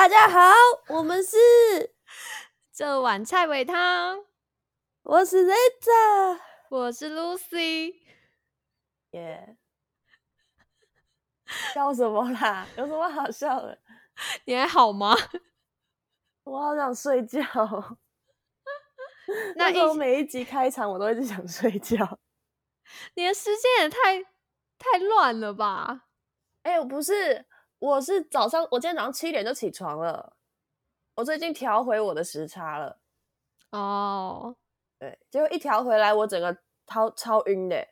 大家好，我们是 这碗菜尾汤，我是 Rita，我是 Lucy。耶，笑什么啦？有什么好笑的？你还好吗？我好想睡觉。那我每一集开场，我都一直想睡觉。你的时间也太太乱了吧？哎，我不是，我是早上，我今天早上七点就起床了。我最近调回我的时差了。哦，对，结果一调回来，我整个超超晕的，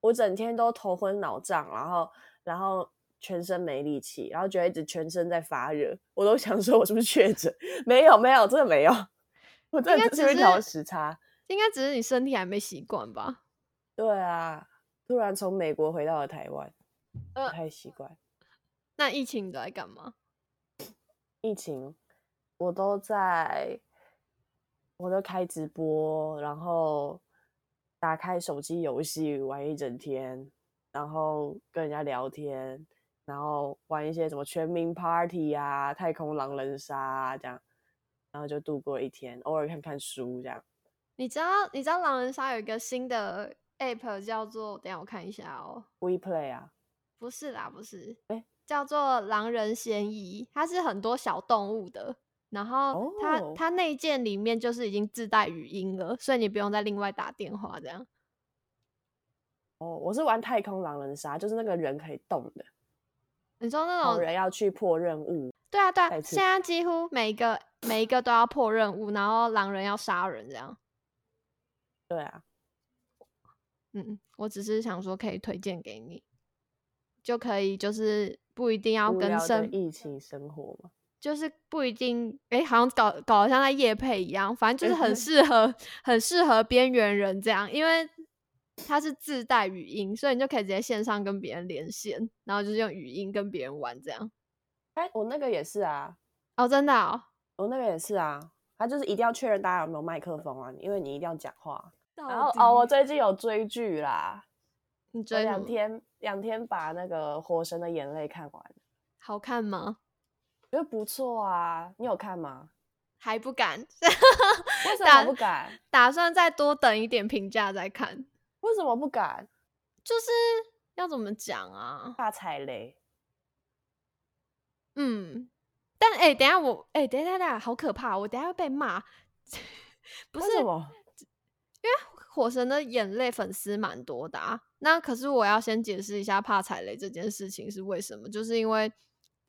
我整天都头昏脑胀，然后然后全身没力气，然后觉得一直全身在发热，我都想说我是不是确诊？没有没有，真的没有。我这只是调时差，应该只是你身体还没习惯吧？对啊，突然从美国回到了台湾，不太习惯。那疫情你都在干嘛？疫情我都在，我都开直播，然后打开手机游戏玩一整天，然后跟人家聊天，然后玩一些什么全民 Party 啊、太空狼人杀啊这样。然后就度过一天，偶尔看看书这样。你知道你知道狼人杀有一个新的 app 叫做，等下我看一下哦，WePlay 啊？不是啦，不是，哎，叫做狼人嫌疑，它是很多小动物的，然后它它内件里面就是已经自带语音了，所以你不用再另外打电话这样。哦，我是玩太空狼人杀，就是那个人可以动的。你说那种人要去破任务？对啊，对啊，现在几乎每一个每一个都要破任务，然后狼人要杀人这样。对啊，嗯，我只是想说可以推荐给你，就可以就是不一定要跟生一起生活嘛，就是不一定哎，好像搞搞得像在夜配一样，反正就是很适 合很适合边缘人这样，因为它是自带语音，所以你就可以直接线上跟别人连线，然后就是用语音跟别人玩这样。哎，我那个也是啊，哦，真的哦，我那个也是啊，他就是一定要确认大家有没有麦克风啊，因为你一定要讲话。然后哦，我最近有追剧啦，你追两天两天把那个《火神的眼泪》看完，好看吗？觉得不错啊，你有看吗？还不敢，为什么不敢？打算再多等一点评价再看。为什么不敢？就是要怎么讲啊？怕踩雷。嗯，但哎，等下我哎，等下等下，好可怕！我等下要被骂。不是，火神的眼泪粉丝蛮多的啊。那可是我要先解释一下怕踩雷这件事情是为什么，就是因为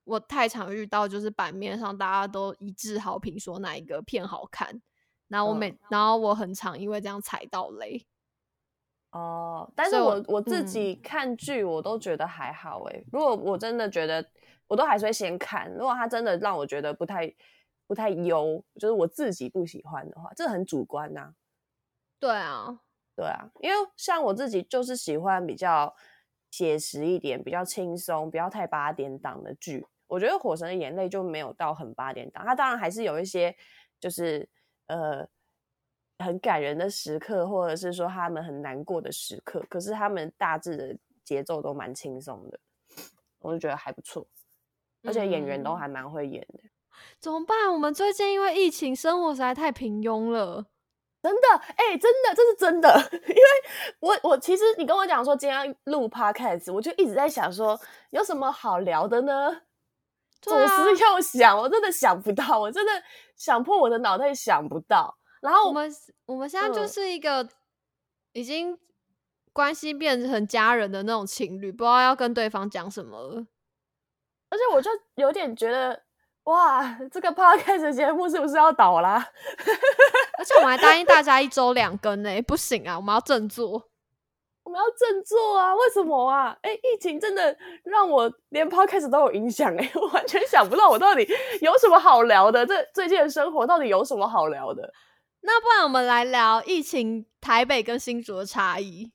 我太常遇到，就是版面上大家都一致好评说哪一个片好看，然后我每然后我很常因为这样踩到雷。哦，但是我我自己看剧我都觉得还好哎。如果我真的觉得。我都还是会先看，如果他真的让我觉得不太不太优，就是我自己不喜欢的话，这很主观呐。对啊，对啊，因为像我自己就是喜欢比较写实一点、比较轻松、不要太八点档的剧。我觉得《火神的眼泪》就没有到很八点档，它当然还是有一些就是呃很感人的时刻，或者是说他们很难过的时刻，可是他们大致的节奏都蛮轻松的，我就觉得还不错。而且演员都还蛮会演的，怎么办？我们最近因为疫情，生活实在太平庸了，真的，哎，真的，这是真的。因为我，我其实你跟我讲说今天录 podcast，我就一直在想说有什么好聊的呢？左思右想，我真的想不到，我真的想破我的脑袋想不到。然后我们我们现在就是一个已经关系变成家人的那种情侣，不知道要跟对方讲什么了。而且我就有点觉得，哇，这个 podcast 节目是不是要倒啦？而且我们还答应大家一周两更呢，不行啊，我们要振作，我们要振作啊！为什么啊？哎，疫情真的让我连 podcast 都有影响哎，我完全想不到我到底有什么好聊的。这最近的生活到底有什么好聊的？那不然我们来聊疫情台北跟新竹的差异。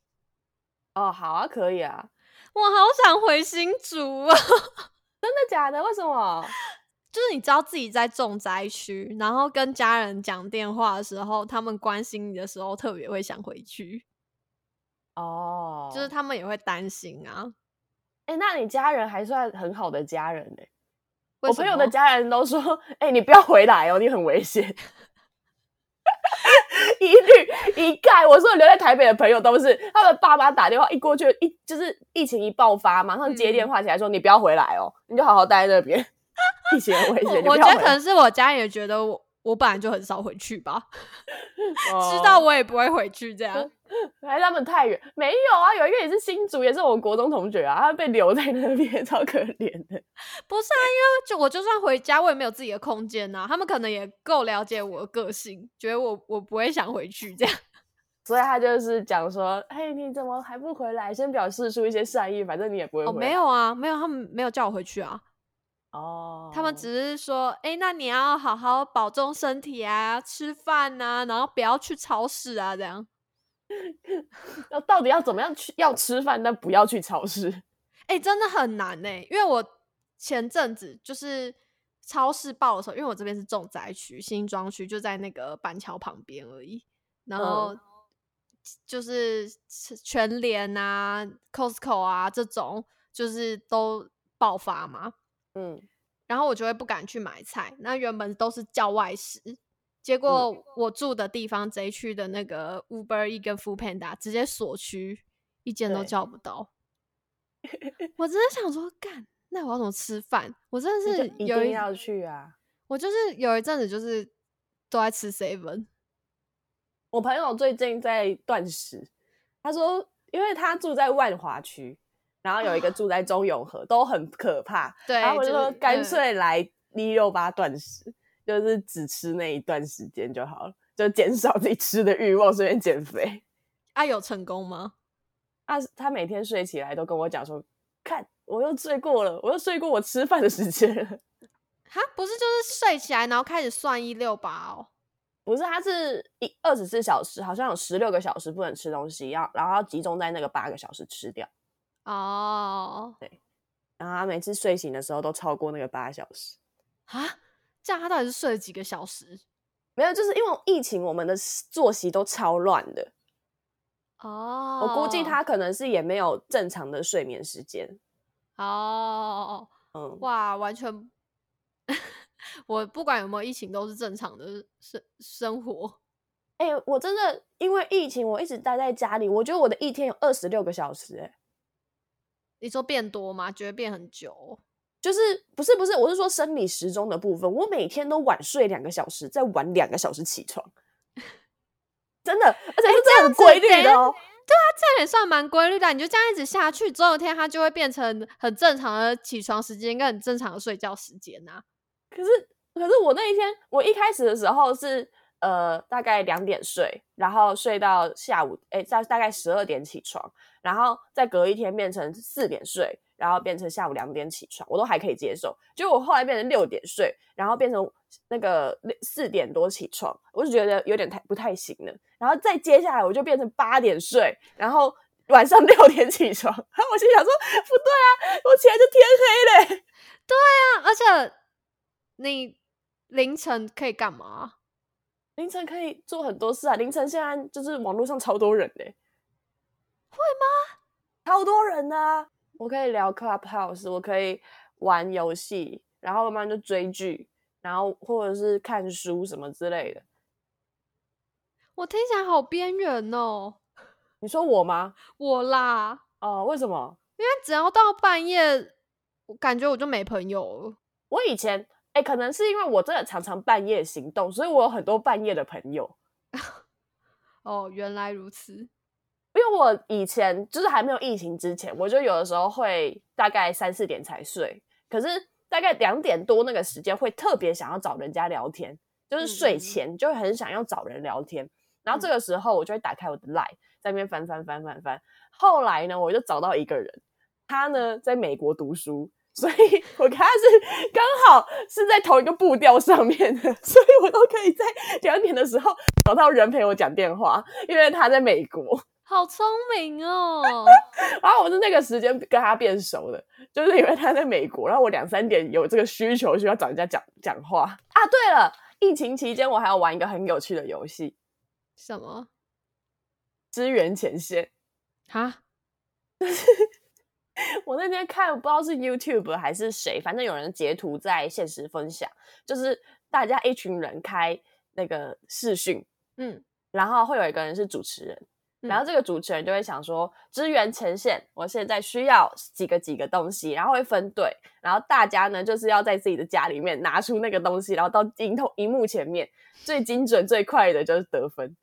哦，好啊，可以啊，我好想回新竹啊！真的假的？为什么？就是你知道自己在重灾区，然后跟家人讲电话的时候，他们关心你的时候，特别会想回去。哦，就是他们也会担心啊。哎，那你家人还算很好的家人呢？我朋友的家人都说：“哎，你不要回来哦，你很危险。”一律一概，我说留在台北的朋友都是，他们爸妈打电话一过去，一就是疫情一爆发，马上接电话起来说：“你不要回来哦，你就好好待在那边。”疫情很危险，我觉得可能是我家也觉得我。我本来就很少回去吧，知道我也不会回去这样。来他们太远，没有啊，有一个也是新竹，也是我们国中同学啊，他被留在那边，超可怜的。不是啊，因为就我就算回家，我也没有自己的空间呐。他们可能也够了解我的个性，觉得我我不会想回去这样。所以他就是讲说，嘿，你怎么还不回来？先表示出一些善意，反正你也不会。哦，没有啊，没有，他们没有叫我回去啊。哦，他们只是说，哎，那你要好好保重身体啊，吃饭啊，然后不要去超市啊，这样。那到底要怎么样去？要吃饭，但不要去超市。哎，真的很难呢，因为我前阵子就是超市爆的时候，因为我这边是重灾区，新庄区就在那个板桥旁边而已，然后就是全联啊、Costco 啊这种，就是都爆发嘛。嗯，然后我就会不敢去买菜。那原本都是叫外食，结果我住的地方这一区的那个 Uber E 跟 Food Panda 直接锁区，一间都叫不到。我真的想说，干，那我要怎么吃饭？我真的是一定要去啊！我就是有一阵子就是都在吃 Seven。我朋友最近在断食，他说，因为他住在万华区。然后有一个住在中永和，都很可怕。对，然后我就说干脆来一六八断食，就是只吃那一段时间就好了，就减少自己吃的欲望，顺便减肥。啊，有成功吗？啊，他每天睡起来都跟我讲说，看我又睡过了，我又睡过我吃饭的时间了。哈，不是，就是睡起来然后开始算一六八哦。不是，他是一二十四小时，好像有十六个小时不能吃东西，要然后要集中在那个八个小时吃掉。哦，对，然后他每次睡醒的时候都超过那个八小时啊，这样他到底是睡了几个小时？没有，就是因为疫情，我们的作息都超乱的。哦，我估计他可能是也没有正常的睡眠时间。哦，嗯，哇，完全，我不管有没有疫情，都是正常的生生活。哎，我真的因为疫情，我一直待在家里，我觉得我的一天有二十六个小时，哎。你说变多吗？觉得变很久？就是不是不是，我是说生理时钟的部分。我每天都晚睡两个小时，再晚两个小时起床，真的，而且是这样规律的哦。对啊，这样也算蛮规律的。你就这样一直下去，总有一天它就会变成很正常的起床时间跟很正常的睡觉时间呐。可是可是我那一天，我一开始的时候是呃大概两点睡，然后睡到下午，哎，在大概十二点起床。然后再隔一天变成四点睡，然后变成下午两点起床，我都还可以接受。结果我后来变成六点睡，然后变成那个四点多起床，我就觉得有点太不太行了。然后再接下来我就变成八点睡，然后晚上 六点起床。然后我心想说不对啊，我起来就天黑嘞。对啊，而且你凌晨可以干嘛？凌晨可以做很多事啊。凌晨现在就是网络上超多人嘞。会吗？超多人啊！我可以聊 Clubhouse，我可以玩游戏，然后慢慢就追剧，然后或者是看书什么之类的。我听起来好边缘哦。你说我吗？我啦。哦，为什么？因为只要到半夜，我感觉我就没朋友了。我以前，哎，可能是因为我真的常常半夜行动，所以我有很多半夜的朋友。哦，原来如此。因为我以前就是还没有疫情之前，我就有的时候会大概三四点才睡，可是大概两点多那个时间会特别想要找人家聊天，就是睡前就很想要找人聊天，然后这个时候我就会打开我的 Line，在那边翻翻翻翻翻，后来呢，我就找到一个人，他呢在美国读书，所以我跟他是刚好是在同一个步调上面的，所以我都可以在两点的时候找到人陪我讲电话，因为他在美国。好聪明哦！然后我是那个时间跟他变熟的，就是因为他在美国，然后我两三点有这个需求，需要找人家讲讲话啊。对了，疫情期间我还要玩一个很有趣的游戏，什么？支援前线哈？我那天看不知道是 YouTube 还是谁，反正有人截图在现实分享，就是大家一群人开那个视讯，嗯，然后会有一个人是主持人。然后这个主持人就会想说，支援前线，我现在需要几个几个东西，然后会分队，然后大家呢就是要在自己的家里面拿出那个东西，然后到荧头荧幕前面，最精准最快的就是得分。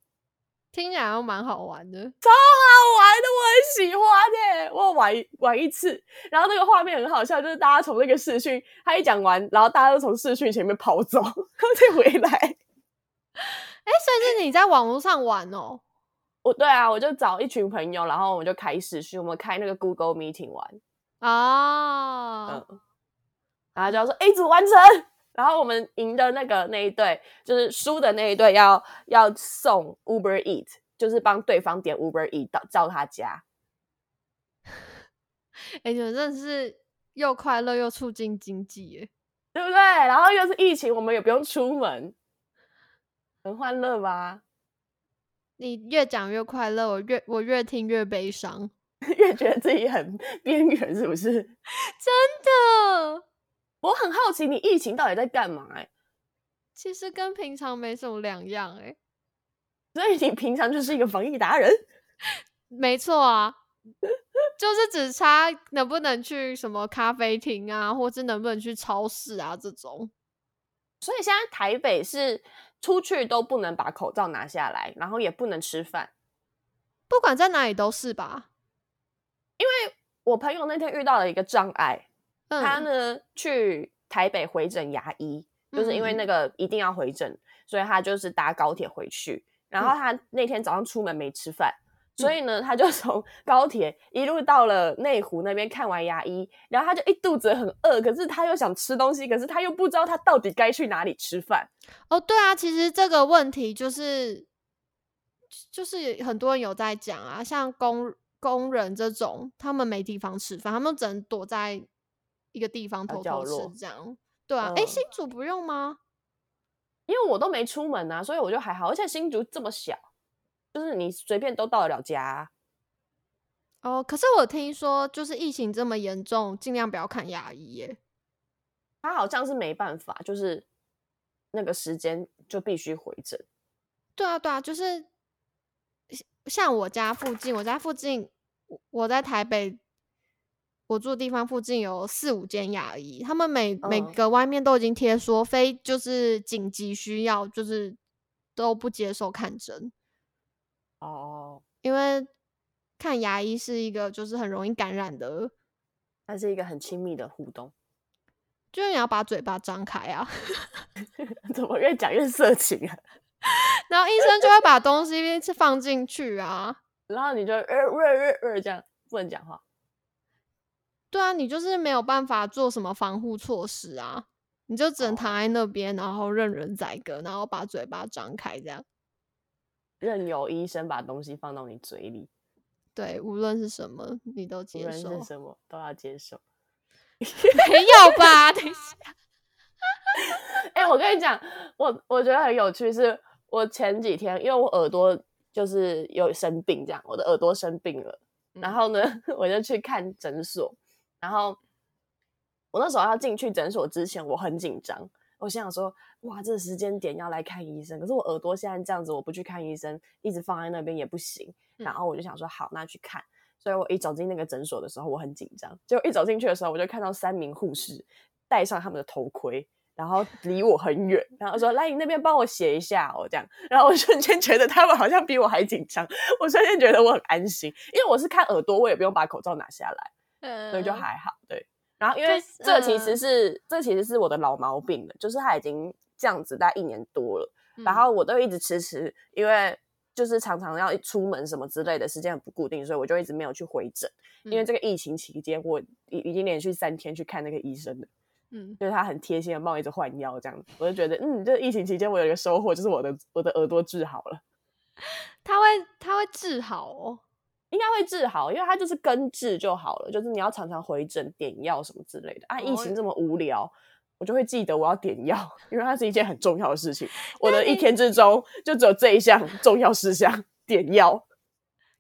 听起来都蛮好玩的，超好玩的，我很喜欢耶！我玩玩一次，然后那个画面很好笑，就是大家从那个视讯，他一讲完，然后大家都从视讯前面跑走，然后再回来。哎，所以是你在网络上玩哦。我对啊，我就找一群朋友，然后我们就开始去我们开那个 Google Meeting 玩啊，嗯，然后就说 A 组完成，然后我们赢的那个那一队，就是输的那一队要要送 Uber Eat，就是帮对方点 Uber Eat 到到他家。哎，你们真的是又快乐又促进经济耶，对不对？然后又是疫情，我们也不用出门，很欢乐吧？你越讲越快乐，我越我越听越悲伤，越觉得自己很边缘，是不是？真的，我很好奇你疫情到底在干嘛？哎，其实跟平常没什么两样，哎，所以你平常就是一个防疫达人，没错啊，就是只差能不能去什么咖啡厅啊，或是能不能去超市啊这种。所以现在台北是。出去都不能把口罩拿下来，然后也不能吃饭，不管在哪里都是吧。因为我朋友那天遇到了一个障碍，他呢去台北回诊牙医，就是因为那个一定要回诊，所以他就是搭高铁回去。然后他那天早上出门没吃饭。所以呢，他就 从高铁一路到了内湖那边看完牙医，然后他就一肚子很饿，可是他又想吃东西，可是他又不知道他到底该去哪里吃饭。哦，对啊，其实这个问题就是，就是很多人有在讲啊，像工工人这种，他们没地方吃饭，他们只能躲在一个地方偷偷吃，这样。对啊，哎，新竹不用吗？因为我都没出门啊，所以我就还好，而且新竹这么小。就是你随便都到得了家哦。可是我听说，就是疫情这么严重，尽量不要看牙医耶。他好像是没办法，就是那个时间就必须回诊。对啊，对啊，就是像我家附近，我家附近，我在台北，我住的地方附近有四五间牙医，他们每每个外面都已经贴说，非就是紧急需要，就是都不接受看诊。哦，因为看牙医是一个就是很容易感染的，它是一个很亲密的互动，就是你要把嘴巴张开啊，怎么越讲越色情啊？然后医生就会把东西放进去啊，然后你就呃呃呃呃这样不能讲话，对啊，你就是没有办法做什么防护措施啊，你就只能躺在那边，然后任人宰割，然后把嘴巴张开这样。任由医生把东西放到你嘴里，对，无论是什么，你都接受。无论是什么，都要接受。没有吧？等一下。哎，我跟你讲，我我觉得很有趣，是我前几天，因为我耳朵就是有生病，这样，我的耳朵生病了，然后呢，我就去看诊所，然后我那时候要进去诊所之前，我很紧张。我心想说，哇，这个时间点要来看医生，可是我耳朵现在这样子，我不去看医生，一直放在那边也不行。然后我就想说，好，那去看。所以我一走进那个诊所的时候，我很紧张。结果一走进去的时候，我就看到三名护士戴上他们的头盔，然后离我很远，然后说：“来，你那边帮我写一下哦。”这样，然后我瞬间觉得他们好像比我还紧张。我瞬间觉得我很安心，因为我是看耳朵，我也不用把口罩拿下来，所以就还好。对。然后，因为这其实是这其实是我的老毛病了，就是他已经这样子大概一年多了，然后我都一直迟迟，因为就是常常要出门什么之类的时间很不固定，所以我就一直没有去回诊。因为这个疫情期间，我已已经连续三天去看那个医生了，嗯，就是他很贴心的帮我一直换药，这样子，我就觉得，嗯，这疫情期间我有一个收获，就是我的我的耳朵治好了。他会他会治好哦。应该会治好，因为它就是根治就好了。就是你要常常回诊点药什么之类的。啊，疫情这么无聊，我就会记得我要点药，因为它是一件很重要的事情。我的一天之中就只有这一项重要事项，点药。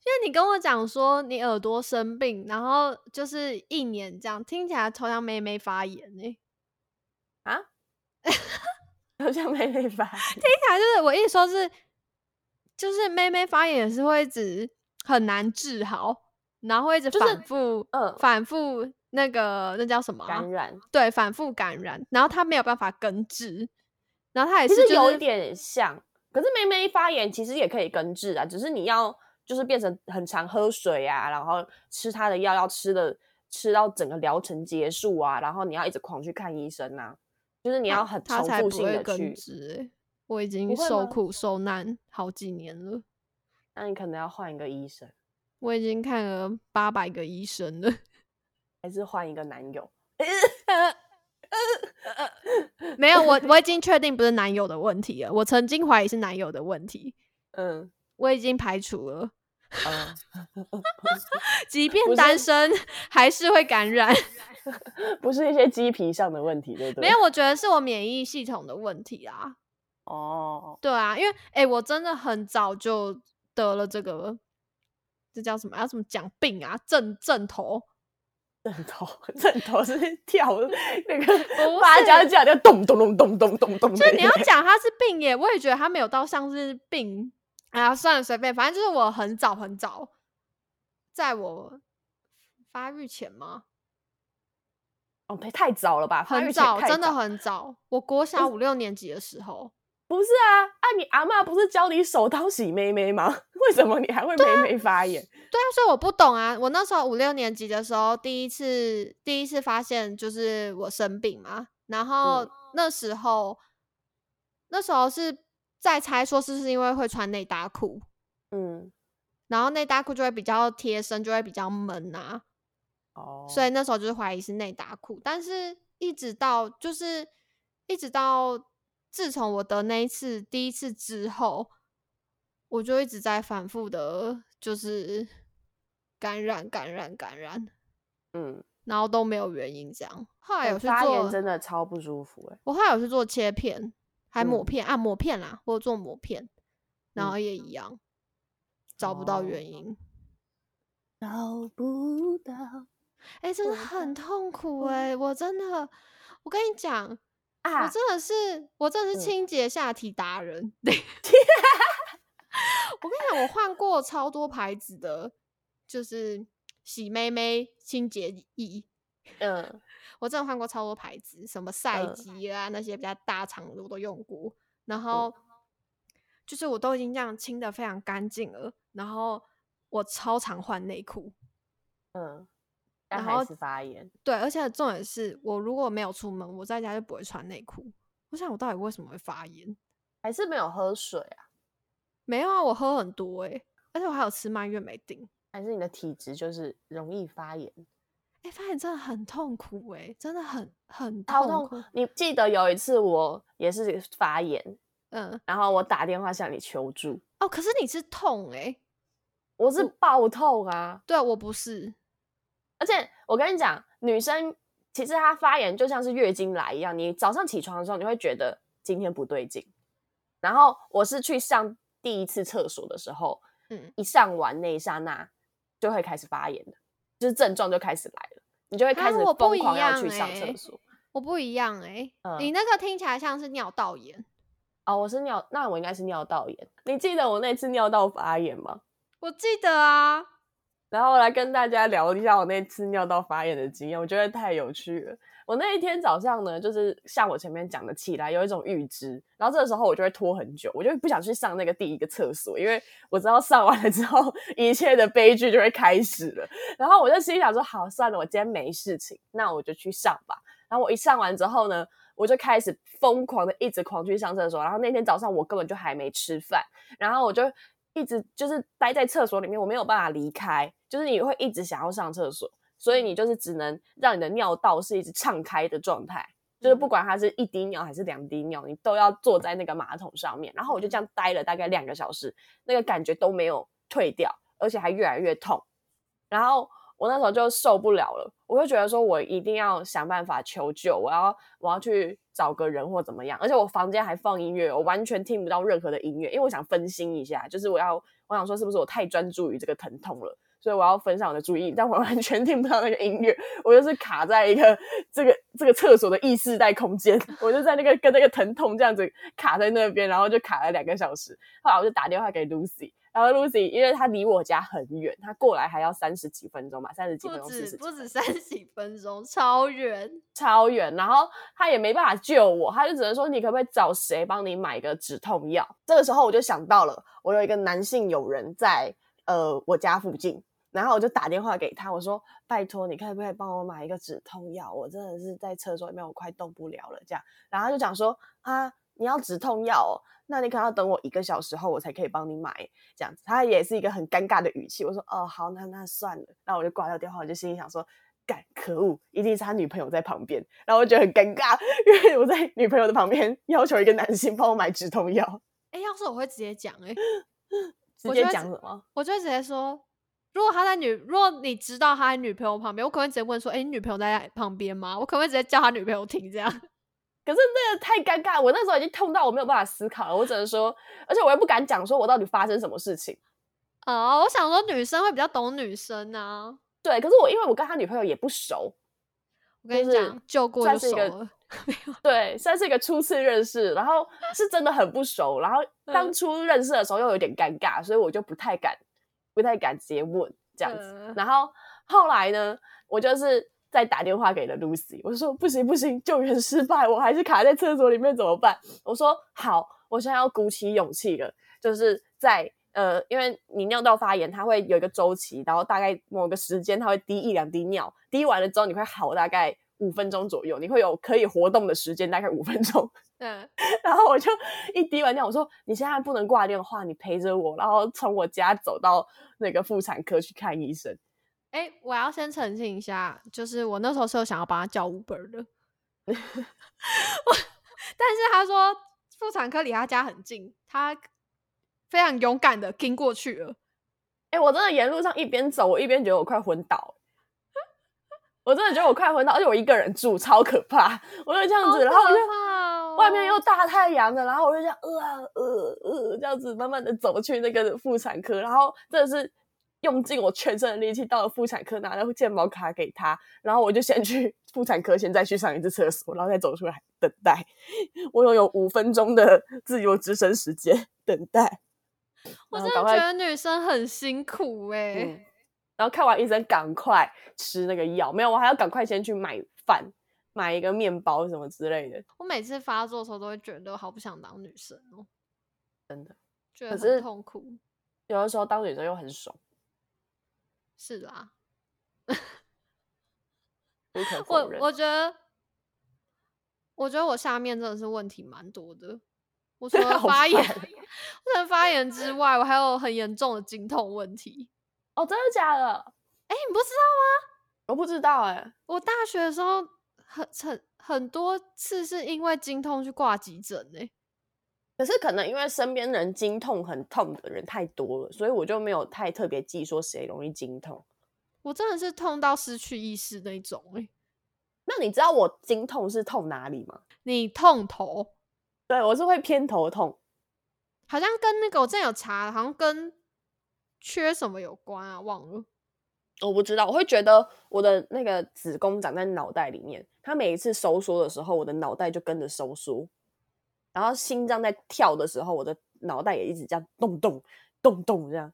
因为你跟我讲说你耳朵生病，然后就是一年这样，听起来超像妹妹发炎呢。啊？好像妹妹发炎，听起来就是我一说是，就是妹妹发炎也是会一直很难治好，然后会一直反复，嗯，反复那个那叫什么感染？对，反复感染，然后他没有办法根治，然后他也是有一点像，可是妹妹发炎其实也可以根治啊，只是你要就是变成很常喝水啊，然后吃他的药要吃的吃到整个疗程结束啊，然后你要一直狂去看医生啊。就是你要很重复性的去，我已经受苦受难好几年了。那你可能要换一个医生。我已经看了八百个医生了，还是换一个男友？没有，我我已经确定不是男友的问题了。我曾经怀疑是男友的问题，嗯，我已经排除了。嗯，即便单身还是会感染，不是一些鸡皮上的问题，对不对？没有，我觉得是我免疫系统的问题啊。哦，对啊，因为哎，我真的很早就得了这个，这叫什么？要怎么讲病啊？正正头，正头，正头是 跳那个八家将就咚咚咚咚咚咚咚。就你要讲他是病耶，我也觉得他没有到像是病。哎呀，算了，随便，反正就是我很早很早，在我发育前吗？哦，对，太早了吧？很早，真的很早。我国小五六年级的时候，不是啊？啊，你阿妈不是教你手刀洗妹妹吗？为什么你还会妹妹发炎？对啊，所以我不懂啊。我那时候五六年级的时候，第一次第一次发现就是我生病嘛，然后那时候那时候是。在猜说是不是因为会穿内搭裤，嗯，然后内搭裤就会比较贴身，就会比较闷啊，哦，所以那时候就是怀疑是内搭裤，但是一直到就是一直到自从我得那一次第一次之后，我就一直在反复的，就是感染感染感染，嗯，然后都没有原因这样，后来有去做，真的超不舒服哎，我后来有去做切片。还抹片啊，抹片啦，或者做抹片，然后也一样，找不到原因，找不到，哎，真的很痛苦哎，我真的，我跟你讲啊，我真的是，我真的是清洁下体达人，对，我跟你讲，我换过超多牌子的，就是洗妹妹清洁液，嗯。我真的换过超多牌子，什么赛吉啊那些比较大厂的我都用过，然后就是我都已经这样清的非常干净了，然后我超常换内裤，嗯，但还是发炎。对，而且重点是我如果没有出门，我在家就不会穿内裤。我想我到底为什么会发炎？还是没有喝水啊？没有啊，我喝很多哎，而且我还有吃蔓越莓定。还是你的体质就是容易发炎？哎，发炎真的很痛苦哎，真的很很痛苦。你记得有一次我也是发炎，嗯，然后我打电话向你求助。哦，可是你是痛哎，我是爆痛啊。对，我不是。而且我跟你讲，女生其实她发炎就像是月经来一样，你早上起床的时候你会觉得今天不对劲。然后我是去上第一次厕所的时候，嗯，一上完那一刹那就会开始发炎的。就是症状就开始来了，你就会开始疯狂要去上厕所。我不一样哎，你那个听起来像是尿道炎哦，我是尿，那我应该是尿道炎。你记得我那次尿道发炎吗？我记得啊。然后来跟大家聊一下我那次尿道发炎的经验，我觉得太有趣了。我那一天早上呢，就是像我前面讲的，起来有一种预知，然后这个时候我就会拖很久，我就不想去上那个第一个厕所，因为我知道上完了之后，一切的悲剧就会开始了。然后我就心想说，好，算了，我今天没事情，那我就去上吧。然后我一上完之后呢，我就开始疯狂的一直狂去上厕所。然后那天早上我根本就还没吃饭，然后我就一直就是待在厕所里面，我没有办法离开，就是你会一直想要上厕所。所以你就是只能让你的尿道是一直敞开的状态，就是不管它是一滴尿还是两滴尿，你都要坐在那个马桶上面。然后我就这样待了大概两个小时，那个感觉都没有退掉，而且还越来越痛。然后我那时候就受不了了，我就觉得说我一定要想办法求救，我要我要去找个人或怎么样，而且我房间还放音乐，我完全听不到任何的音乐，因为我想分心一下，就是我要我想说是不是我太专注于这个疼痛了，所以我要分散我的注意，但我完全听不到那个音乐，我就是卡在一个这个这个厕所的异世代空间，我就在那个跟那个疼痛这样子卡在那边，然后就卡了两个小时，后来我就打电话给 Lucy。然后 Lucy，因为她离我家很远，她过来还要三十几分钟吧，三十几分钟，不止不止三十几分钟，超远 超远。然后她也没办法救我，她就只能说你可不可以找谁帮你买个止痛药？这个时候我就想到了，我有一个男性友人在呃我家附近，然后我就打电话给他，我说拜托你可不可以帮我买一个止痛药？我真的是在厕所里面，我快动不了了这样。然后他就讲说啊，你要止痛药。那你可能要等我一个小时后，我才可以帮你买这样子。他也是一个很尴尬的语气。我说：“哦，好，那那算了。”然后我就挂掉电话，我就心里想说：“干，可恶，一定是他女朋友在旁边。”然后我觉得很尴尬，因为我在女朋友的旁边要求一个男性帮我买止痛药。哎，要是我会直接讲，哎，直接讲什么？我就会直接说：如果他在女，如果你知道他在女朋友旁边，我可能直接问说：“哎，你女朋友在旁边吗？”我可能会直接叫他女朋友听这样。可是那个太尴尬，我那时候已经痛到我没有办法思考了。我只能说，而且我也不敢讲，说我到底发生什么事情。哦，我想说女生会比较懂女生啊。对，可是我因为我跟他女朋友也不熟，我跟你讲，救过就熟了。对，算是一个初次认识，然后是真的很不熟。然后当初认识的时候又有点尴尬，所以我就不太敢，不太敢直接问这样子。然后后来呢，我就是。再打电话给了 Lucy，我说不行不行，救援失败，我还是卡在厕所里面怎么办？我说好，我现在要鼓起勇气了，就是在呃，因为你尿道发炎，它会有一个周期，然后大概某个时间它会滴一两滴尿，滴完了之后你会好大概五分钟左右，你会有可以活动的时间，大概五分钟。嗯，然后我就一滴完尿，我说你现在不能挂电话，你陪着我，然后从我家走到那个妇产科去看医生。哎，我要先澄清一下，就是我那时候是有想要帮他叫 Uber 的，我，但是他说妇产科离他家很近，他非常勇敢的跟过去了。哎，我真的沿路上一边走，我一边觉得我快昏倒，我真的觉得我快昏倒，而且我一个人住，超可怕。我就这样子，然后我就外面又大太阳的，然后我就这样呃呃呃这样子慢慢的走去那个妇产科，然后真的是。用尽我全身的力气到了妇产科，拿了健保卡给他，然后我就先去妇产科，先再去上一次厕所，然后再走出来等待。我有有五分钟的自由之身时间等待。我真的觉得女生很辛苦哎。然后看完医生，赶快吃那个药。没有，我还要赶快先去买饭，买一个面包什么之类的。我每次发作的时候都会觉得好不想当女生哦，真的，觉得很痛苦。有的时候当女生又很爽。是啦，我我觉得，我觉得我下面真的是问题蛮多的。我除了 发炎，除了发炎之外，我还有很严重的经痛问题。哦，真的假的？哎，你不知道吗？我不知道哎。我大学的时候很很很多次是因为经痛去挂急诊哎。可是可能因为身边人经痛很痛的人太多了，所以我就没有太特别记说谁容易经痛。我真的是痛到失去意识那种哎。那你知道我经痛是痛哪里吗？你痛头？对，我是会偏头痛，好像跟那个我真有查，好像跟缺什么有关啊？忘了。我不知道，我会觉得我的那个子宫长在脑袋里面，它每一次收缩的时候，我的脑袋就跟着收缩。然后心脏在跳的时候，我的脑袋也一直这样动动动动，这样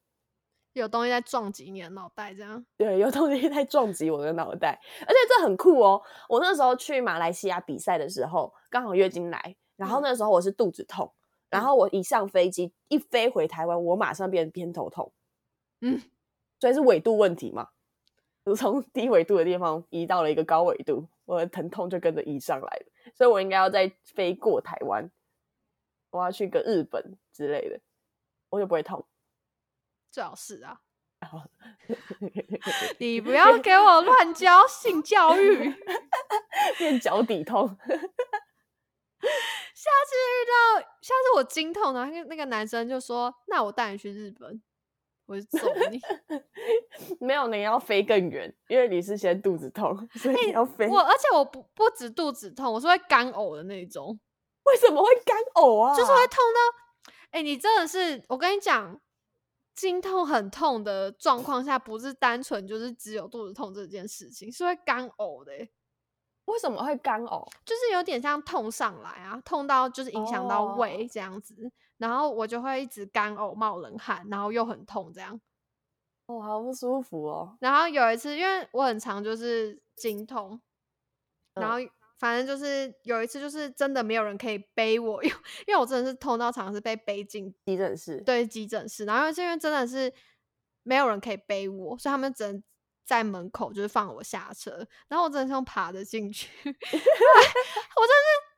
有东西在撞击你的脑袋，这样对，有东西在撞击我的脑袋，而且这很酷哦。我那时候去马来西亚比赛的时候，刚好月经来，然后那时候我是肚子痛，然后我一上飞机一飞回台湾，我马上变偏头痛，嗯，所以是纬度问题嘛，我从低纬度的地方移到了一个高纬度，我的疼痛就跟着移上来了，所以我应该要再飞过台湾。我要去个日本之类的，我就不会痛。最好是啊，你不要给我乱教性教育，变脚底痛。下次遇到，下次我经痛，然后那个男生就说：“那我带你去日本。”我就揍你。没有，你要飞更远，因为你是先肚子痛，所以你要飞。我而且我不不止肚子痛，我是会干呕的那种。为什么会干呕啊？就是会痛到，哎，你真的是，我跟你讲，经痛很痛的状况下，不是单纯就是只有肚子痛这件事情，是会干呕的。为什么会干呕？就是有点像痛上来啊，痛到就是影响到胃这样子，然后我就会一直干呕、冒冷汗，然后又很痛这样。哦，好不舒服哦。然后有一次，因为我很常就是经痛，然后反正就是有一次，就是真的没有人可以背我，因为因为我真的是痛到常常是被背进急诊室，对急诊室。然后是因为真的是没有人可以背我，所以他们只能。在门口就是放我下车，然后我真的是用爬着进去，我真是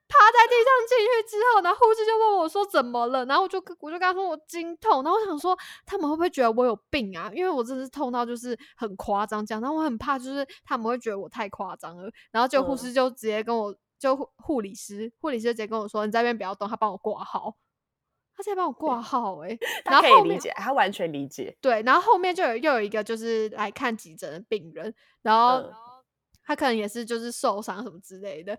趴在地上进去之后，然后护士就问我说怎么了，然后我就我就跟他说我经痛，然后我想说他们会不会觉得我有病啊？因为我真的是痛到就是很夸张这样，然后我很怕就是他们会觉得我太夸张了，然后就护士就直接跟我就护理师护理师直接跟我说你在那边不要动，他帮我挂号。他在帮我挂号哎，他可以理解，他完全理解。对，然后后面就有又有一个就是来看急诊的病人，然后他可能也是就是受伤什么之类的，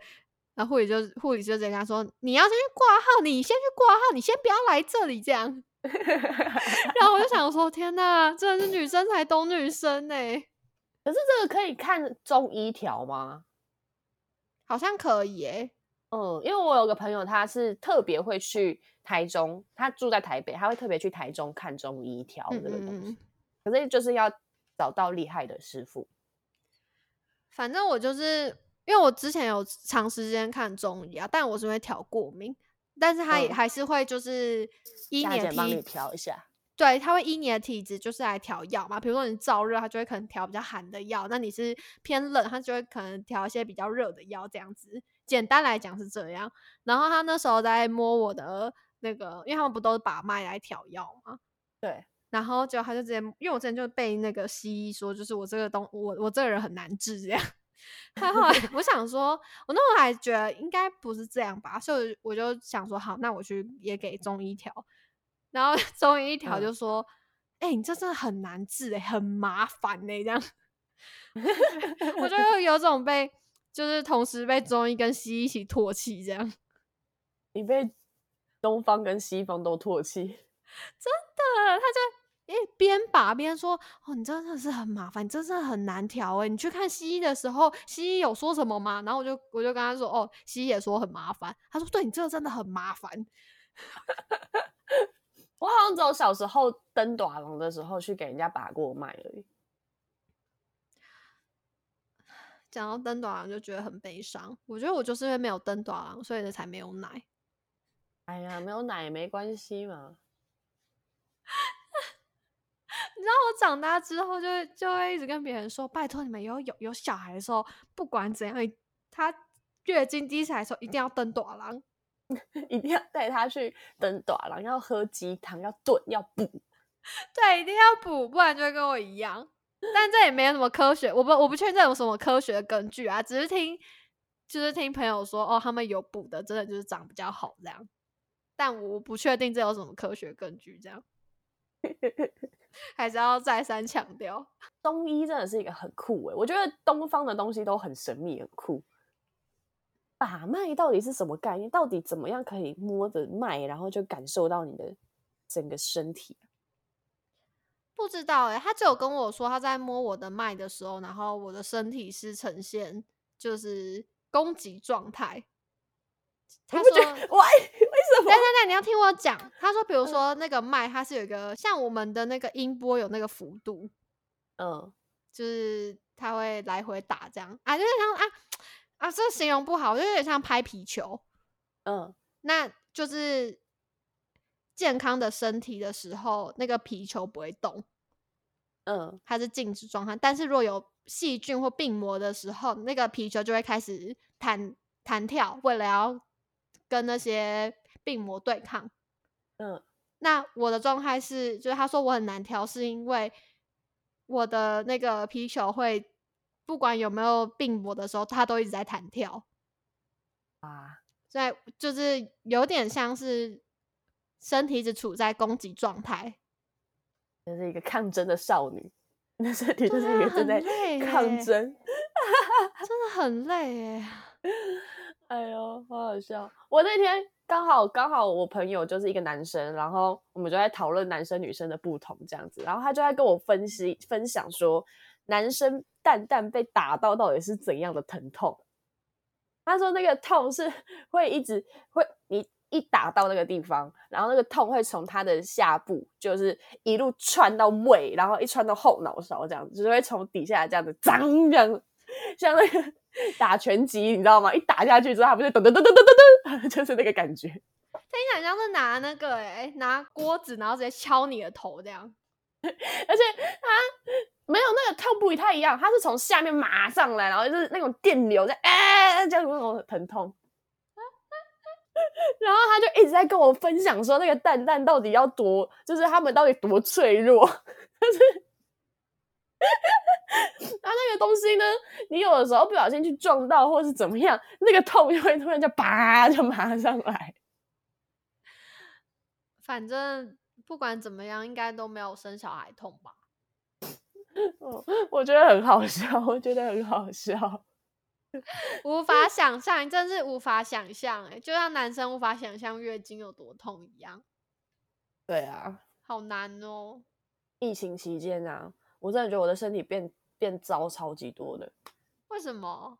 然后护理就护理就直接跟他说：“你要先去挂号，你先去挂号，你先不要来这里。”这样，然后我就想说：“天哪，真的是女生才懂女生呢。”可是这个可以看中医条吗？好像可以诶。嗯，因为我有个朋友，他是特别会去台中，他住在台北，他会特别去台中看中医调这个东西。可是就是要找到厉害的师傅。反正我就是因为我之前有长时间看中医啊，但我是会调过敏，但是他也还是会就是一年帮你调一下。对，他会依你的体质就是来调药嘛。比如说你燥热，他就会可能调比较寒的药；那你是偏冷，他就会可能调一些比较热的药这样子。简单来讲是这样，然后他那时候在摸我的那个，因为他们不都是把脉来调药吗？对，然后就他就直接，因为我之前就被那个西医说，就是我这个东，我我这个人很难治这样。他后来 我想说，我那时候还觉得应该不是这样吧，所以我就想说，好，那我去也给中医调。然后 中医一调就说，哎，你这真的很难治哎，很麻烦哎，这样。我就有种被。就是同时被中医跟西医一起唾弃，这样。你被东方跟西方都唾弃，真的？他就一边拔边说：“哦，你真的是很麻烦，你真的很难调哎。你去看西医的时候，西医有说什么吗？”然后我就我就跟他说：“哦，西医也说很麻烦。”他说：“对你这个真的很麻烦。”我好像只有小时候登短廊的时候去给人家把过脉而已。讲到登短廊就觉得很悲伤。我觉得我就是因为没有登短廊，所以才没有奶。哎呀，没有奶也没关系嘛。你知道我长大之后，就就会一直跟别人说：“拜托你们，以后有有小孩的时候，不管怎样，他月经第一次来的时候，一定要登短廊，一定要带他去登短廊，要喝鸡汤，要炖，要补。对，一定要补，不然就会跟我一样。”但这也没有什么科学，我不我不确定有什么科学根据啊，只是听就是听朋友说哦，他们有补的，真的就是长比较好这样。但我不确定这有什么科学根据，这样 还是要再三强调，中医真的是一个很酷诶，我觉得东方的东西都很神秘很酷。把脉到底是什么概念？到底怎么样可以摸着脉，然后就感受到你的整个身体？不知道哎，他只有跟我说他在摸我的脉的时候，然后我的身体是呈现就是攻击状态。他说：“喂，为什么？”等等等，你要听我讲。他说：“比如说那个脉，它是有一个像我们的那个音波有那个幅度，嗯，就是它会来回打这样啊，就是像啊啊，这形容不好，就有点像拍皮球，嗯，那就是。”健康的身体的时候，那个皮球不会动，嗯，它是静止状态。但是若有细菌或病魔的时候，那个皮球就会开始弹弹跳，为了要跟那些病魔对抗。嗯，那我的状态是，就是他说我很难调，是因为我的那个皮球会不管有没有病魔的时候，它都一直在弹跳。啊，在就是有点像是。身体一直处在攻击状态，就是一个抗争的少女，那身体就是一个正在抗争，真的很累哎。哎呦，好好笑！我那天刚好刚好我朋友就是一个男生，然后我们就在讨论男生女生的不同这样子，然后他就在跟我分析分享说，男生蛋蛋被打到到底是怎样的疼痛。他说那个痛是会一直会你一打到那个地方，然后那个痛会从他的下部就是一路穿到胃，然后一穿到后脑勺这样子，就是会从底下这样子脏这样，像那个。打拳击，你知道吗？一打下去之后，他不是噔噔噔噔噔噔，就是那个感觉。听起来像是拿那个哎，拿锅子，然后直接敲你的头这样。而且他没有那个痛不太一样，他是从下面麻上来，然后就是那种电流在哎，这样那种疼痛。然后他就一直在跟我分享说，那个蛋蛋到底要多，就是他们到底多脆弱，就是。它那个东西呢，你有的时候不小心去撞到，或是怎么样，那个痛就会突然就叭就马上来。反正不管怎么样，应该都没有生小孩痛吧？哦，我觉得很好笑，我觉得很好笑，无法想象，真是无法想象哎，就像男生无法想象月经有多痛一样。对啊，好难哦。疫情期间啊。我真的觉得我的身体变变糟超级多的，为什么？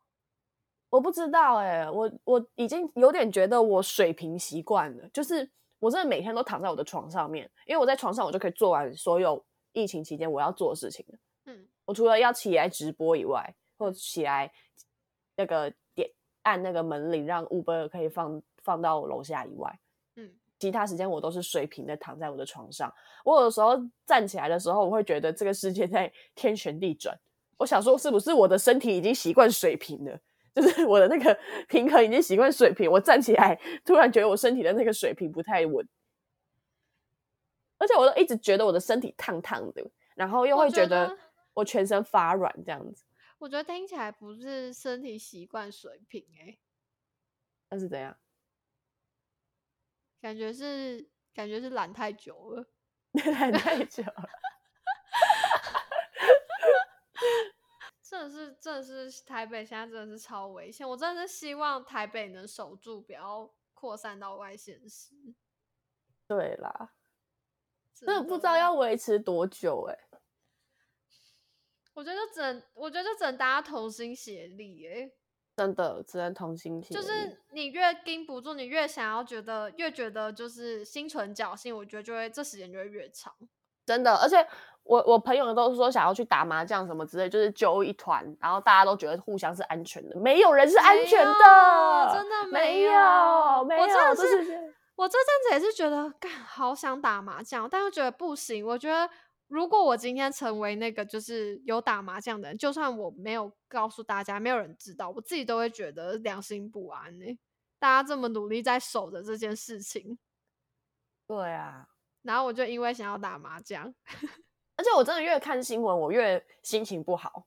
我不知道哎，我我已经有点觉得我水平习惯了，就是我真的每天都躺在我的床上面，因为我在床上我就可以做完所有疫情期间我要做的事情嗯，我除了要起来直播以外，或起来那个点按那个门铃让 Uber 可以放放到楼下以外。其他时间我都是水平的躺在我的床上。我有时候站起来的时候，我会觉得这个世界在天旋地转。我想说，是不是我的身体已经习惯水平了？就是我的那个平衡已经习惯水平。我站起来，突然觉得我身体的那个水平不太稳，而且我都一直觉得我的身体烫烫的，然后又会觉得我全身发软这样子。我觉得听起来不是身体习惯水平哎，那是怎样？感觉是感觉是懒太久了，懒太久了，真的是真的是台北现在真的是超危险，我真的是希望台北能守住，不要扩散到外县市。对啦，真的不知道要维持多久哎。我觉得只能，我觉得就只能大家同心协力哎。真的只能同心协就是你越盯不住，你越想要觉得，越觉得就是心存侥幸，我觉得就会这时间就会越长。真的，而且我我朋友都是说想要去打麻将什么之类，就是揪一团，然后大家都觉得互相是安全的，没有人是安全的，真的没有，没有。我真的是，我这阵子也是觉得，干好想打麻将，但又觉得不行，我觉得。如果我今天成为那个就是有打麻将的人，就算我没有告诉大家，没有人知道，我自己都会觉得良心不安呢。大家这么努力在守着这件事情，对啊。然后我就因为想要打麻将，而且我真的越看新闻，我越心情不好。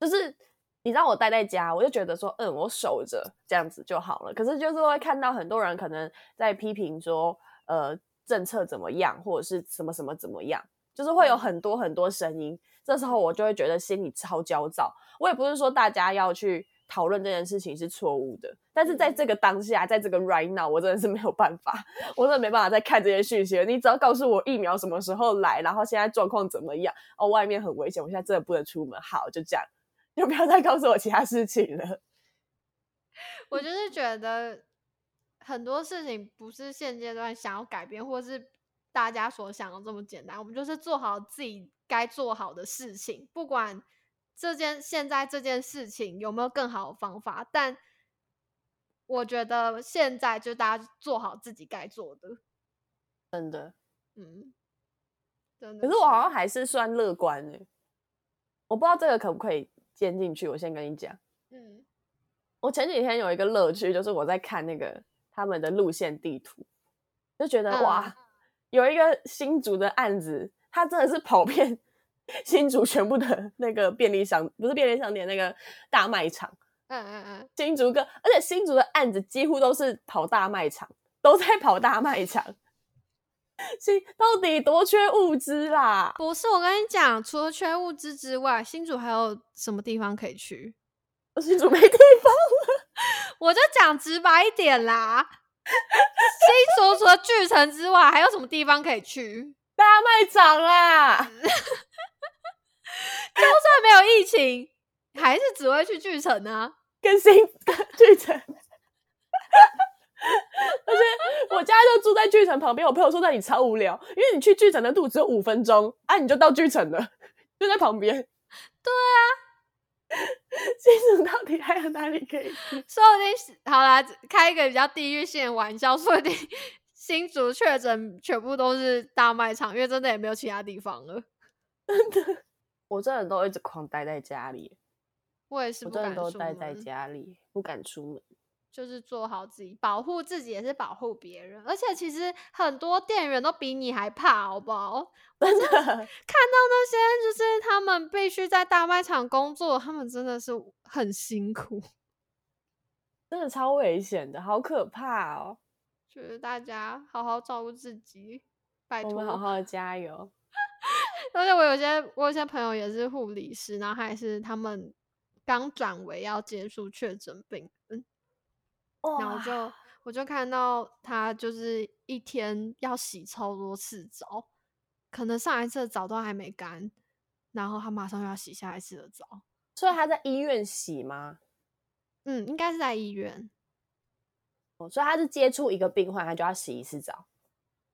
就是你让我待在家，我就觉得说，嗯，我守着这样子就好了。可是就是会看到很多人可能在批评说，呃，政策怎么样，或者是什么什么怎么样。就是会有很多很多声音，这时候我就会觉得心里超焦躁。我也不是说大家要去讨论这件事情是错误的，但是在这个当下，在这个 right now，我真的是没有办法，我真的没办法再看这些讯息了。你只要告诉我疫苗什么时候来，然后现在状况怎么样，哦，外面很危险，我现在真的不能出门。好，就这样，就不要再告诉我其他事情了。我就是觉得很多事情不是现阶段想要改变，或是。大家所想的这么简单，我们就是做好自己该做好的事情，不管这件现在这件事情有没有更好的方法，但我觉得现在就大家做好自己该做的，真的，嗯，真的。可是我好像还是算乐观诶，我不知道这个可不可以兼进去。我先跟你讲，嗯，我前几天有一个乐趣，就是我在看那个他们的路线地图，就觉得哇。有一个新竹的案子，他真的是跑遍新竹全部的那个便利商，不是便利商店，那个大卖场。嗯嗯嗯，新竹个，而且新竹的案子几乎都是跑大卖场，都在跑大卖场。新到底多缺物资啦？不是，我跟你讲，除了缺物资之外，新竹还有什么地方可以去？新竹没地方了，我就讲直白一点啦。新竹除了巨城之外，还有什么地方可以去？大卖场啦！就算没有疫情，还是只会去巨城啊，更新 巨城。而且我家就住在巨城旁边，我朋友说那里超无聊，因为你去巨城的路只有五分钟，啊，你就到巨城了，就在旁边。对啊，新竹到底还有哪里可以去？说不定好啦，开一个比较地域性的玩笑，说不定 新竹确诊全部都是大卖场，因为真的也没有其他地方了。真的，我真的都一直狂待在家里。我也是，我真的都待在家里，不敢出门。就是做好自己，保护自己也是保护别人。而且其实很多店员都比你还怕，好不好？真的看到那些就是他们必须在大卖场工作，他们真的是很辛苦，真的超危险的，好可怕哦！就是大家好好照顾自己，拜托，好好加油。而且我有些我有些朋友也是护理师，然后还是他们刚转为要接触确诊病人。然后就我就看到他就是一天要洗超多次澡，可能上一次的澡都还没干，然后他马上又要洗下一次的澡。所以他在医院洗吗？嗯，应该是在医院。哦，所以他是接触一个病患，他就要洗一次澡。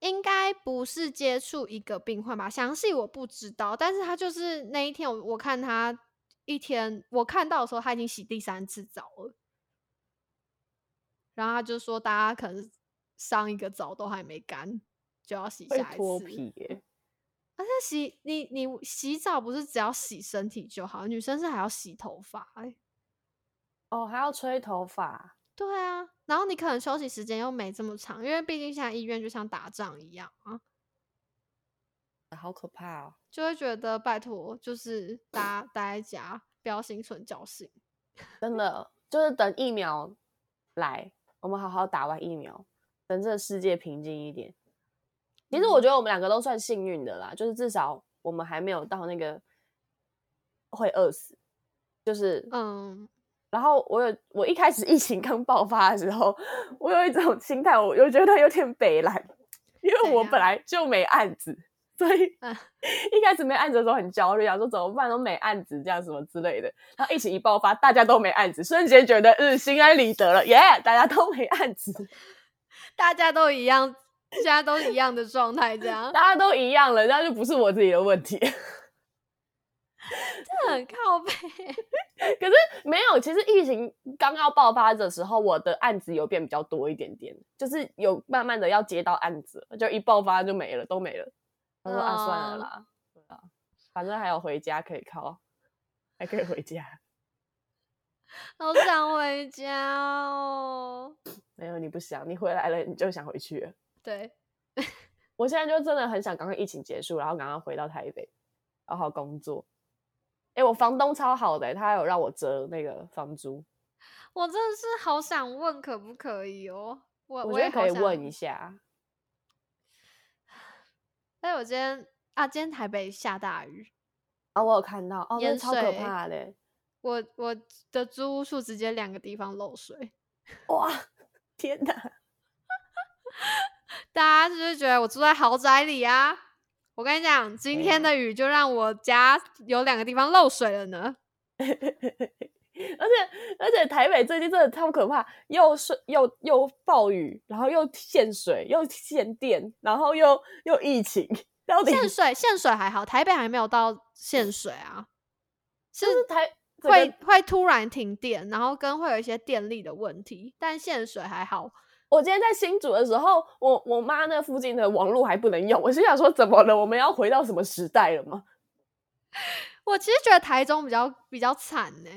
应该不是接触一个病患吧？详细我不知道，但是他就是那一天我我看他一天，我看到的时候他已经洗第三次澡了。然后他就说，大家可能上一个澡都还没干，就要洗下一次。脱皮耶！而且洗你你洗澡不是只要洗身体就好，女生是还要洗头发哎。哦，还要吹头发。对啊，然后你可能休息时间又没这么长，因为毕竟现在医院就像打仗一样啊。好可怕哦！就会觉得拜托，就是大家待在家，不要心存侥幸。真的，就是等疫苗来。我们好好打完疫苗，等这个世界平静一点。其实我觉得我们两个都算幸运的啦，就是至少我们还没有到那个会饿死。就是嗯，然后我有我一开始疫情刚爆发的时候，我有一种心态，我又觉得有点北蓝，因为我本来就没案子。所以 一开始没案子的时候很焦虑，想说怎么办都没案子，这样什么之类的。然后疫情一爆发，大家都没案子，瞬间觉得嗯心安理得了，耶！大家都没案子，大家都一样，现在都一样的状态，这样 大家都一样了，那就不是我自己的问题。这很靠背，可是没有。其实疫情刚要爆发的时候，我的案子有变比较多一点点，就是有慢慢的要接到案子，就一爆发就没了，都没了。他说：“啊，算了啦，啊，反正还有回家可以靠，还可以回家，好想回家哦。没有你不想，你回来了你就想回去。对，我现在就真的很想赶快疫情结束，然后赶快回到台北，好好工作。哎，我房东超好的，他有让我折那个房租。我真的是好想问，可不可以哦？我我觉得可以问一下。”哎，我今天啊，今天台北下大雨啊，我有看到，哦，那超可怕的。我我的租屋处直接两个地方漏水，哇，天哪！大家是不是觉得我住在豪宅里啊？我跟你讲，今天的雨就让我家有两个地方漏水了呢。而且而且台北最近真的超可怕，又是又又暴雨，然后又限水，又限电，然后又又疫情。限水限水还好，台北还没有到限水啊。是台会会突然停电，然后跟会有一些电力的问题，但限水还好。我今天在新竹的时候，我我妈那附近的网络还不能用，我心想说怎么了？我们要回到什么时代了吗？我其实觉得台中比较比较惨呢。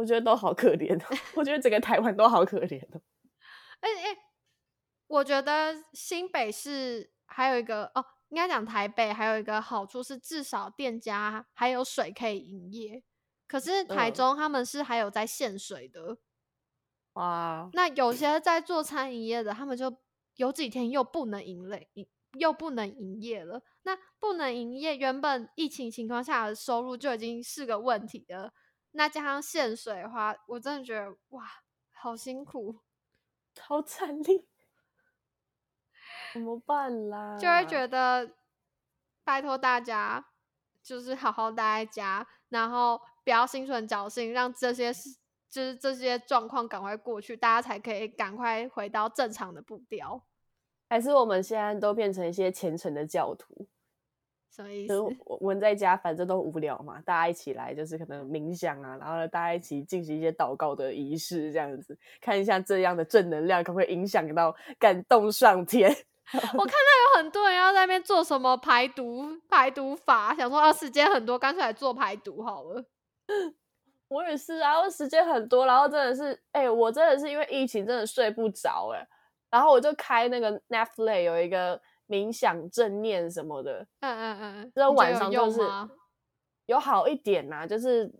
我觉得都好可怜哦，我觉得整个台湾都好可怜哦。哎哎，我觉得新北市还有一个哦，应该讲台北还有一个好处是，至少店家还有水可以营业。可是台中他们是还有在限水的。哇，那有些在做餐饮业的，他们就有几天又不能营类，又不能营业了。那不能营业，原本疫情情况下的收入就已经是个问题了。那加上限水的话，我真的觉得哇，好辛苦，好惨烈，怎么办啦？就会觉得拜托大家，就是好好待在家，然后不要心存侥幸，让这些事，就是这些状况赶快过去，大家才可以赶快回到正常的步调。还是我们现在都变成一些虔诚的教徒？什么意思？我我们在家反正都无聊嘛，大家一起来就是可能冥想啊，然后大家一起进行一些祷告的仪式，这样子看一下这样的正能量可不可以影响到感动上天。我看到有很多人要在那边做什么排毒排毒法，想说啊时间很多，干脆来做排毒好了。我也是啊，我时间很多，然后真的是，哎，我真的是因为疫情真的睡不着，哎，然后我就开那个 Netflix 有一个。冥想正念什么的，嗯嗯嗯，这晚上就是有好一点呐，就是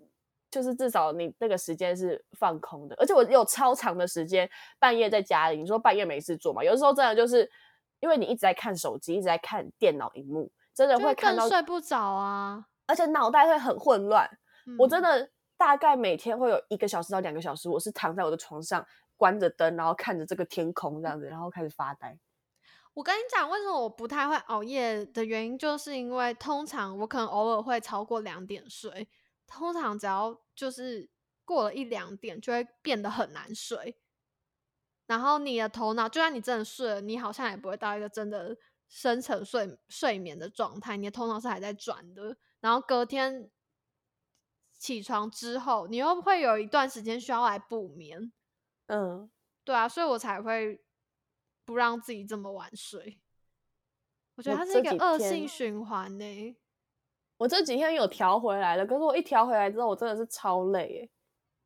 就是至少你那个时间是放空的，而且我有超长的时间半夜在家里，你说半夜没事做嘛？有的时候真的就是因为你一直在看手机，一直在看电脑荧幕，真的会看到睡不着啊，而且脑袋会很混乱。我真的大概每天会有一个小时到两个小时，我是躺在我的床上关着灯，然后看着这个天空这样子，然后开始发呆。我跟你讲，为什么我不太会熬夜的原因，就是因为通常我可能偶尔会超过两点睡，通常只要就是过了一两点，就会变得很难睡。然后你的头脑，就算你真的睡了，你好像也不会到一个真的深层睡睡眠的状态，你的头脑是还在转的。然后隔天起床之后，你又会有一段时间需要来补眠。嗯，对啊，所以我才会。不让自己这么晚睡，我觉得它是一个恶性循环呢。我这几天有调回来了，可是我一调回来之后，我真的是超累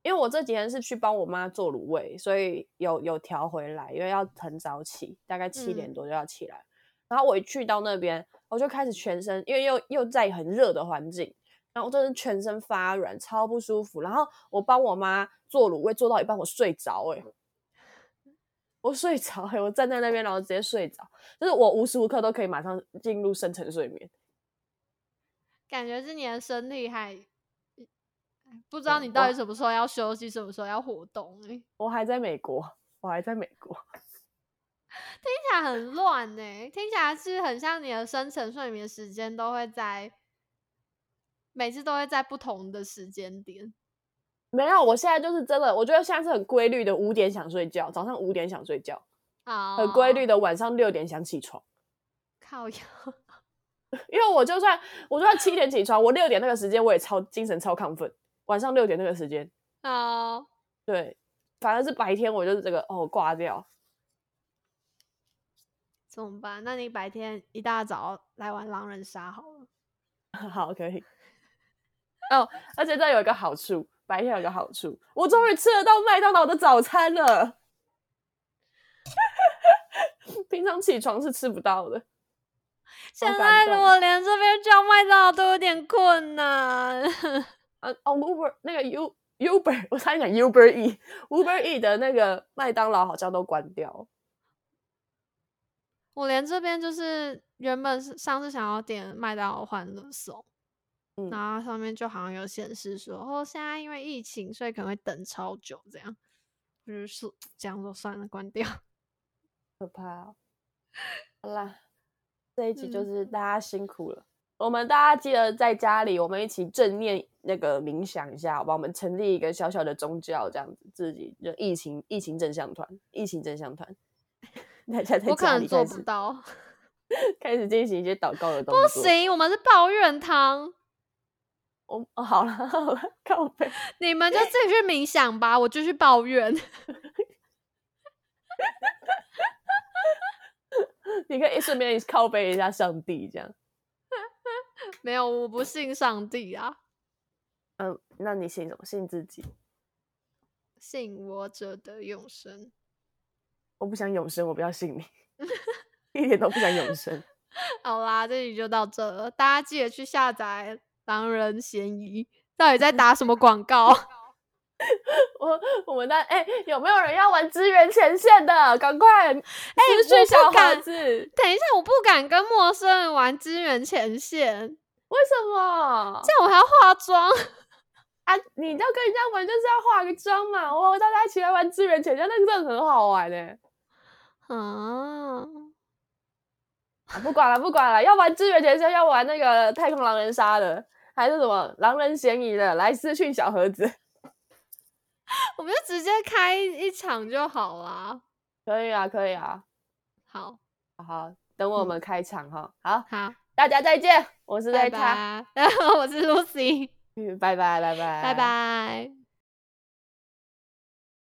因为我这几天是去帮我妈做卤味，所以有有调回来，因为要很早起，大概七点多就要起来。然后我一去到那边，我就开始全身，因为又又在很热的环境，然后我真的全身发软，超不舒服。然后我帮我妈做卤味，做到一半我睡着，哎。我睡着，我站在那边，然后直接睡着，就是我无时无刻都可以马上进入深层睡眠。感觉是你的身体还不知道你到底什么时候要休息，什么时候要活动。哎，我还在美国，我还在美国，听起来很乱呢。听起来是很像你的深层睡眠时间都会在每次都会在不同的时间点。没有，我现在就是真的，我觉得现在是很规律的，五点想睡觉，早上五点想睡觉，很规律的，晚上六点想起床。靠呀！因为我就算我就算七点起床，我六点那个时间我也超精神超亢奋，晚上六点那个时间啊，对，反正是白天我就是这个哦挂掉，怎么办？那你白天一大早来玩狼人杀好了，好可以。哦，而且这有一个好处。白天有个好处，我终于吃得到麦当劳的早餐了。平常起床是吃不到的。现在我连这边叫麦当劳都有点困难。啊 哦，Uber 那个 U Uber，我差点讲 Uber E，Uber E 的那个麦当劳好像都关掉。我连这边就是原本是上次想要点麦当劳欢乐颂。然后上面就好像有显示说，哦，现在因为疫情，所以可能会等超久，这样，就是这样说算了，关掉，可怕哦。好啦，这一集就是大家辛苦了，我们大家记得在家里，我们一起正念那个冥想一下，好吧？我们成立一个小小的宗教，这样子，自己就疫情疫情正向团，疫情正向团，大家在家里做不到，开始进行一些祷告的动作，不行，我们是抱怨汤。我好了好了，靠背，你们就自己去冥想吧，我就去抱怨。你可以顺便靠背一下上帝，这样。没有，我不信上帝啊。嗯，那你信什么？信自己？信我者得永生。我不想永生，我不要信你，一点都不想永生。好啦，这里就到这了，大家记得去下载。狼人嫌疑，到底在打什么广告？我我们那哎，有没有人要玩支援前线的？赶快哎，私小盒子。等一下，我不敢跟陌生人玩支援前线，为什么？这样我还要化妆啊！你要跟人家玩，就是要化个妆嘛。我大家一起来玩支援前线，那个真的很好玩呢。啊！不管了，不管了，要玩支援前线，要玩那个太空狼人杀的，还是什么狼人嫌疑的，来私讯小盒子。我们就直接开一场就好了。可以啊，可以啊。好，好，等我们开场哈。好，好，大家再见。我是拜拜，我是 Lucy。嗯，拜拜，拜拜，拜拜。